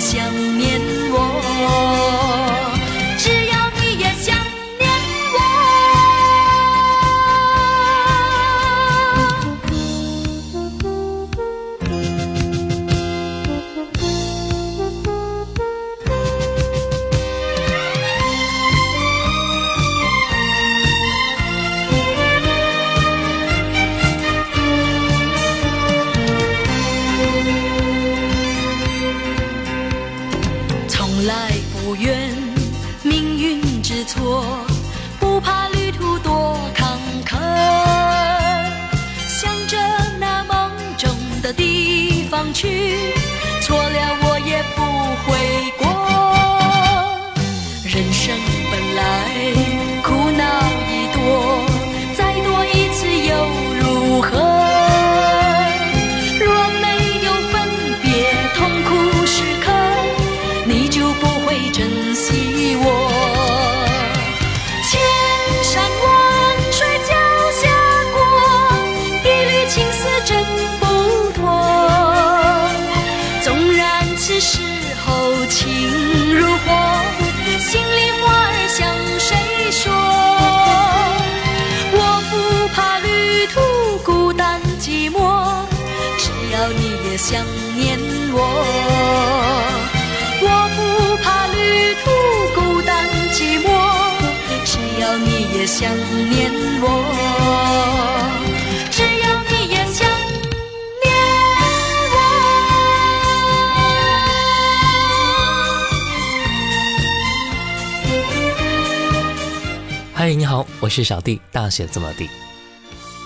想你想念我。我不怕旅途孤单寂寞，只要你也想念我。只要你也想念我嗨，你好，我是小弟，大写字母 D。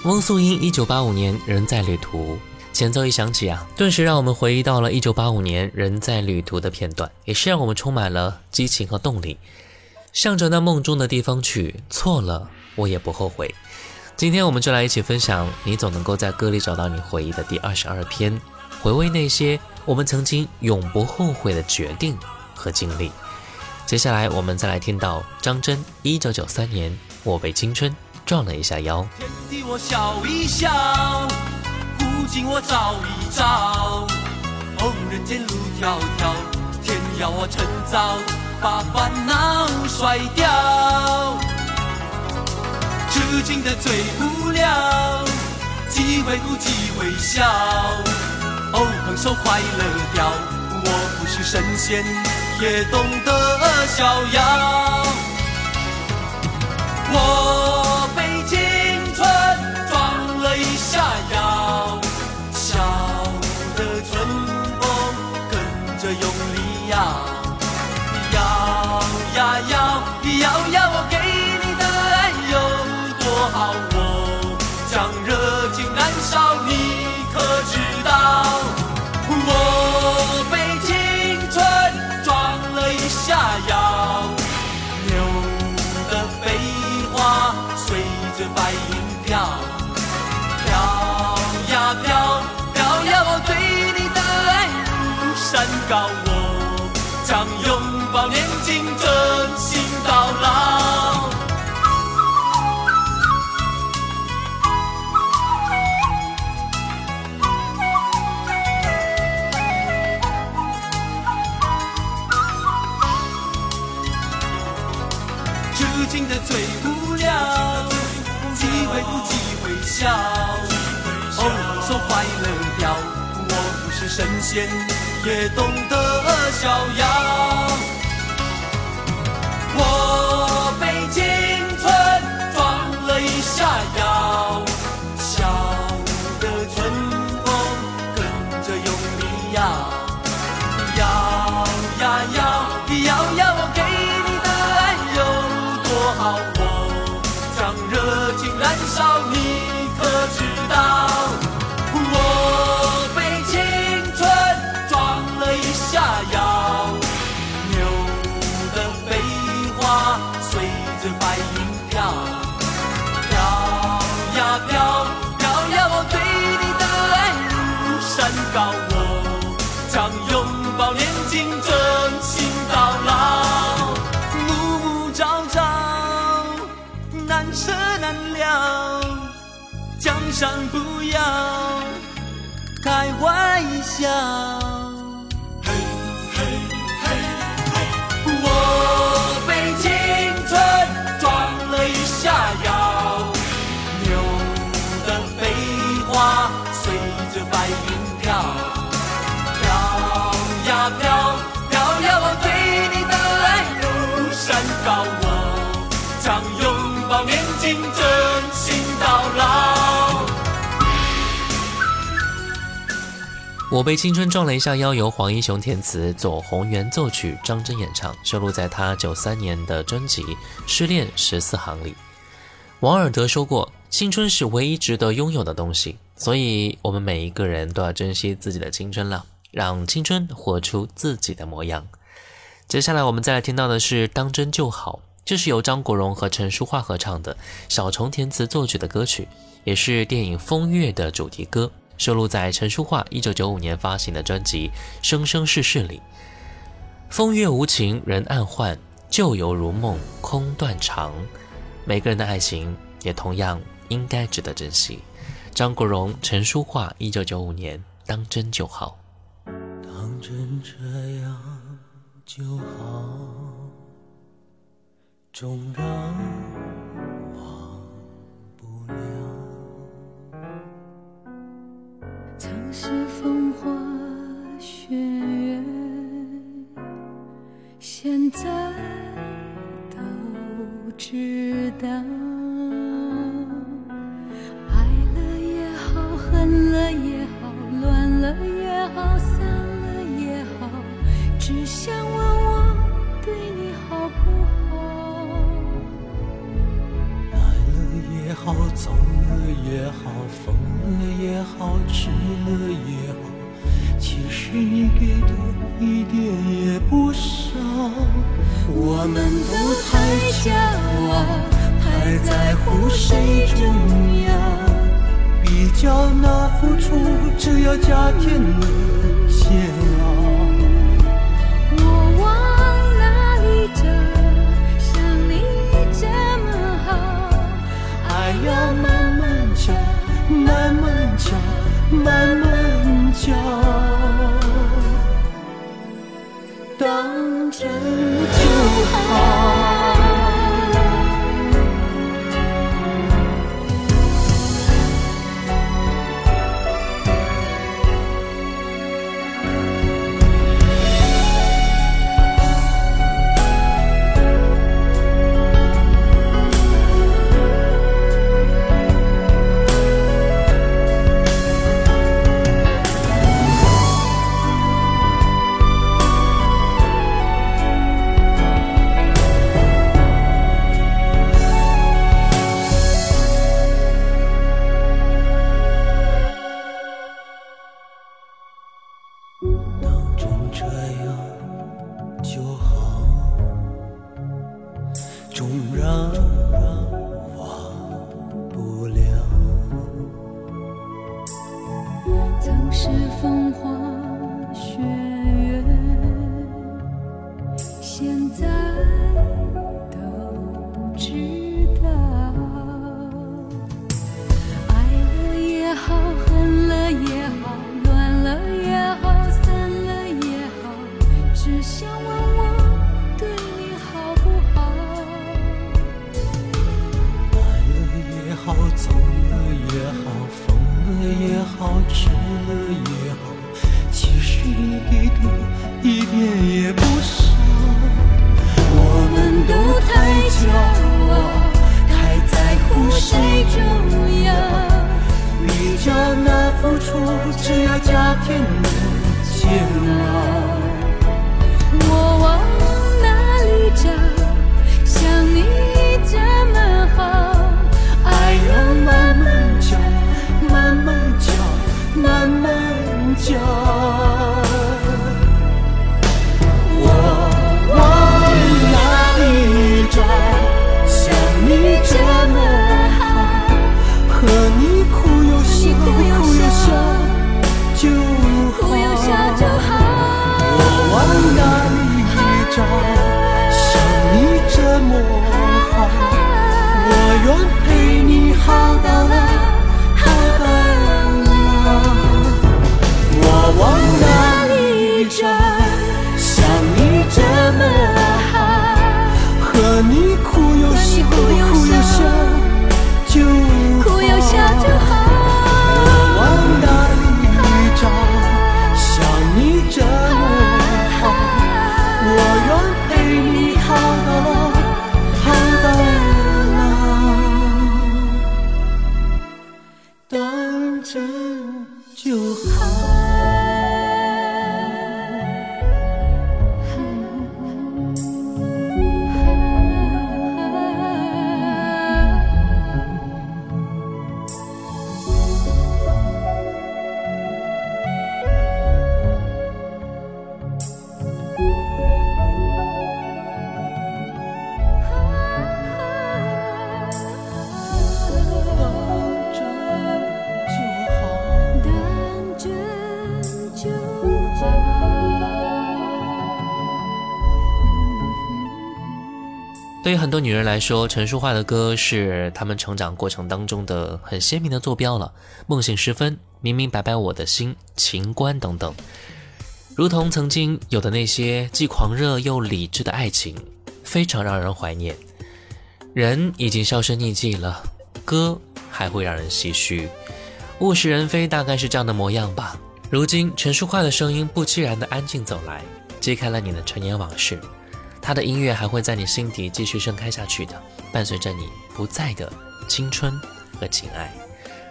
汪素英，一九八五年《人在旅途》前奏一响起啊，顿时让我们回忆到了一九八五年《人在旅途》的片段，也是让我们充满了激情和动力，向着那梦中的地方去，错了我也不后悔。今天我们就来一起分享，你总能够在歌里找到你回忆的第二十二篇，回味那些我们曾经永不后悔的决定和经历。接下来我们再来听到张真，一九九三年，我被青春撞了一下腰。天地我笑一笑，如今我照一照。哦，人间路迢迢，天要我趁早把烦恼甩掉。痴情的最无聊，机会不机会笑。哦，放手快乐掉，我不是神仙，也懂得逍遥。我告我，将拥抱年轻，真心到老。痴情的最无聊，机会不机会笑，偶尔说快乐掉，我不是神仙，也懂得逍遥。山不要开玩笑。嘿嘿嘿我被青春撞了一下腰，牛的飞花随着白云飘，飘呀飘，飘呀我对你的爱如山高，我将拥抱年轻，真我被青春撞了一下腰，由黄一雄填词，左宏元作曲，张真演唱，收录在他九三年的专辑《失恋十四行》里。王尔德说过：“青春是唯一值得拥有的东西，所以我们每一个人都要珍惜自己的青春了，让青春活出自己的模样。”接下来我们再来听到的是《当真就好》，这是由张国荣和陈淑桦合唱的，小虫填词作曲的歌曲，也是电影《风月》的主题歌。收录在陈淑桦一九九五年发行的专辑《生生世世》里。风月无情人暗换，旧游如梦空断肠。每个人的爱情也同样应该值得珍惜。张国荣、陈淑桦一九九五年，当真就好。当真这样就好，纵然忘不了。是风花雪月，现在都知道。好，走了也好，疯了也好，吃了也好，其实你给的一点也不少。我们都太骄傲，太在乎谁重要，比较那付出，只要加添了慢慢教，当真然天的煎熬。我往哪里找？想你这么好，爱要慢慢教，慢慢教，慢慢教。我陪你对很多女人来说，陈淑桦的歌是她们成长过程当中的很鲜明的坐标了。梦醒时分，明明白白我的心，情关等等，如同曾经有的那些既狂热又理智的爱情，非常让人怀念。人已经销声匿迹了，歌还会让人唏嘘。物是人非，大概是这样的模样吧。如今，陈淑桦的声音不期然的安静走来，揭开了你的陈年往事。他的音乐还会在你心底继续盛开下去的，伴随着你不在的青春和情爱。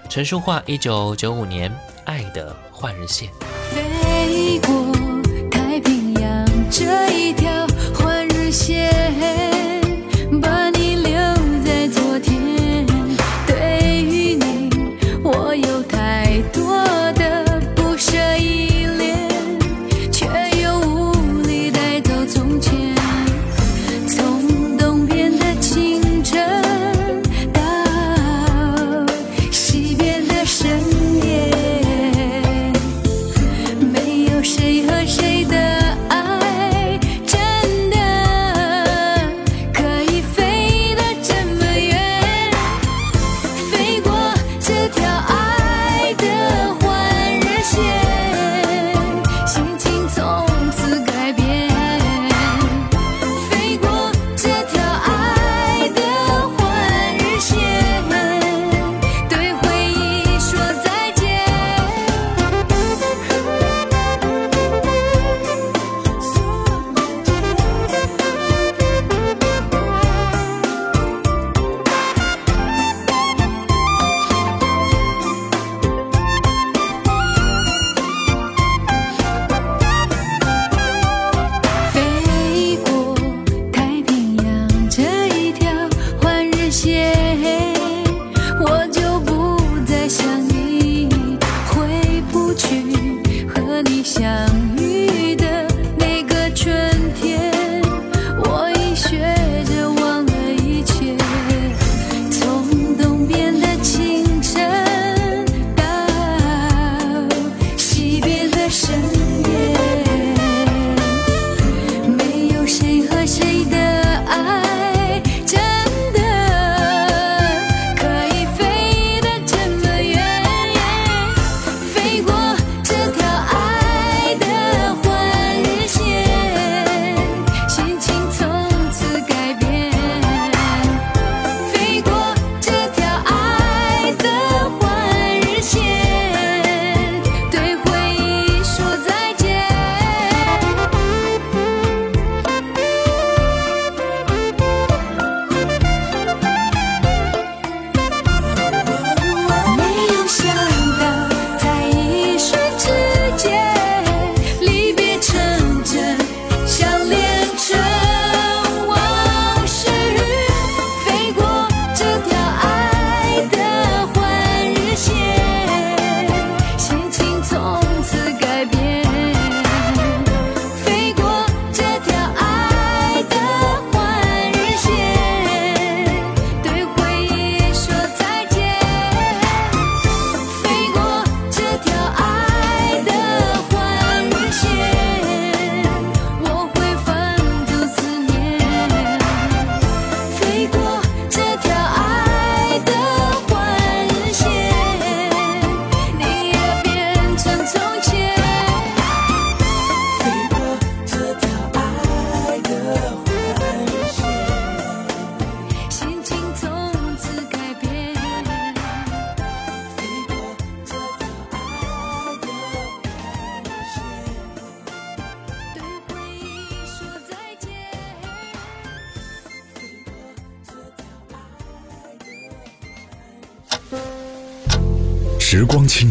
陈淑桦，一九九五年《爱的换日线》。飞过太平洋这一条换日线，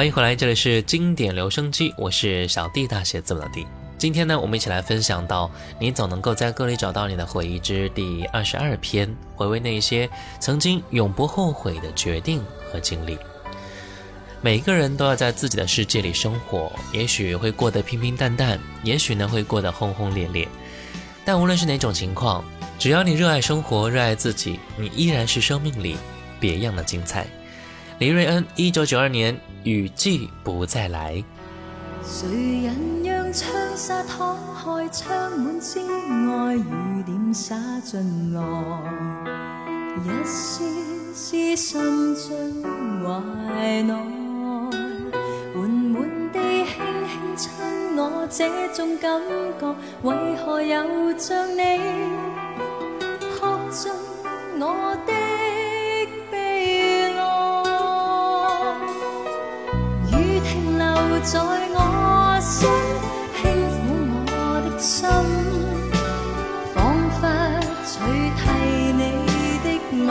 欢迎回来，这里是经典留声机，我是小弟大写字母的弟。今天呢，我们一起来分享到《你总能够在歌里找到你的回忆》之第二十二篇，回味那些曾经永不后悔的决定和经历。每一个人都要在自己的世界里生活，也许会过得平平淡淡，也许呢会过得轰轰烈烈。但无论是哪种情况，只要你热爱生活，热爱自己，你依然是生命里别样的精彩。黎瑞恩，一九九二年，雨季不再来。谁人让窗纱敞开，窗满之外，雨点洒进来，一丝丝渗进怀内，缓缓地轻轻亲我，这种感觉为何又像你扑进我的在我心轻抚我的心仿佛取替你的吻。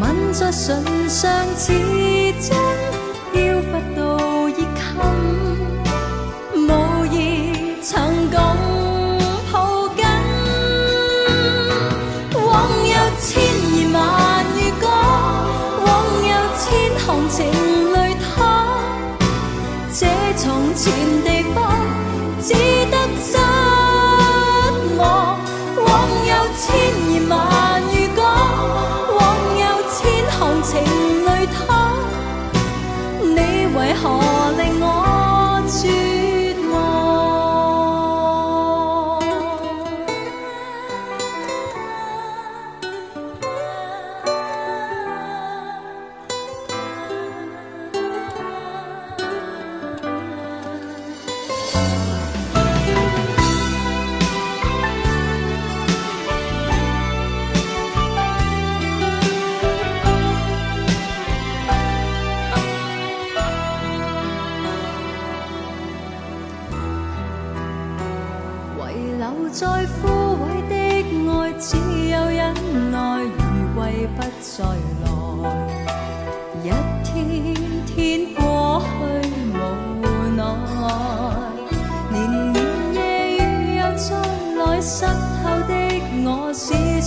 吻在唇上似真好。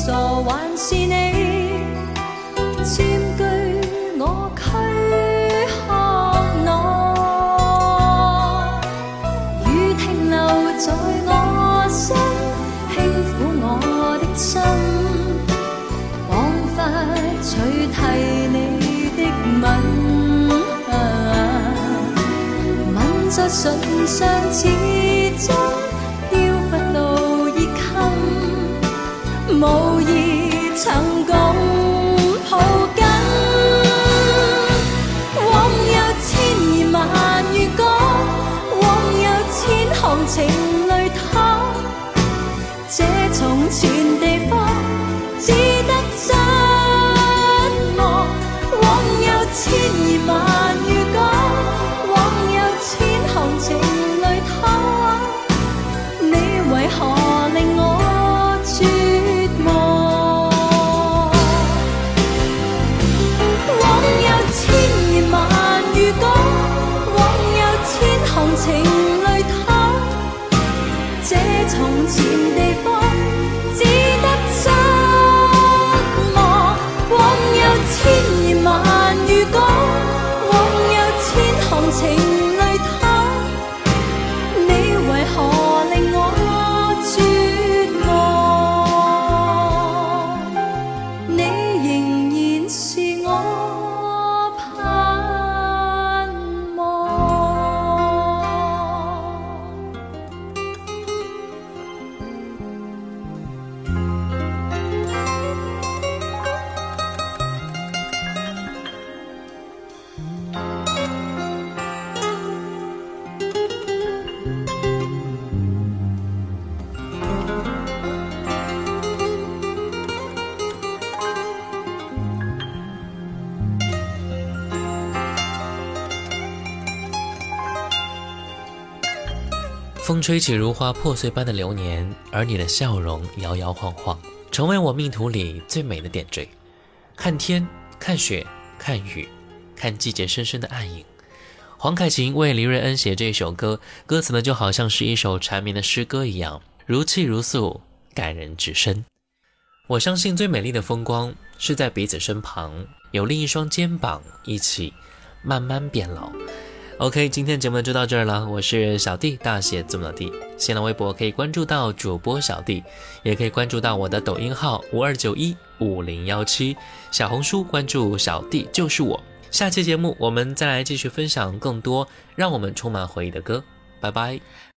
傻还是你占据我躯壳内，雨停留在我心，轻抚我的心，仿佛取代你的吻，吻在唇上。从前地方吹起如花破碎般的流年，而你的笑容摇摇晃晃，成为我命途里最美的点缀。看天，看雪，看雨，看季节深深的暗影。黄凯芹为黎瑞恩写这首歌，歌词呢就好像是一首缠绵的诗歌一样，如泣如诉，感人至深。我相信最美丽的风光是在彼此身旁，有另一双肩膀一起慢慢变老。OK，今天节目就到这儿了。我是小弟，大写字母的弟。新浪微博可以关注到主播小弟，也可以关注到我的抖音号五二九一五零幺七，小红书关注小弟就是我。下期节目我们再来继续分享更多让我们充满回忆的歌。拜拜。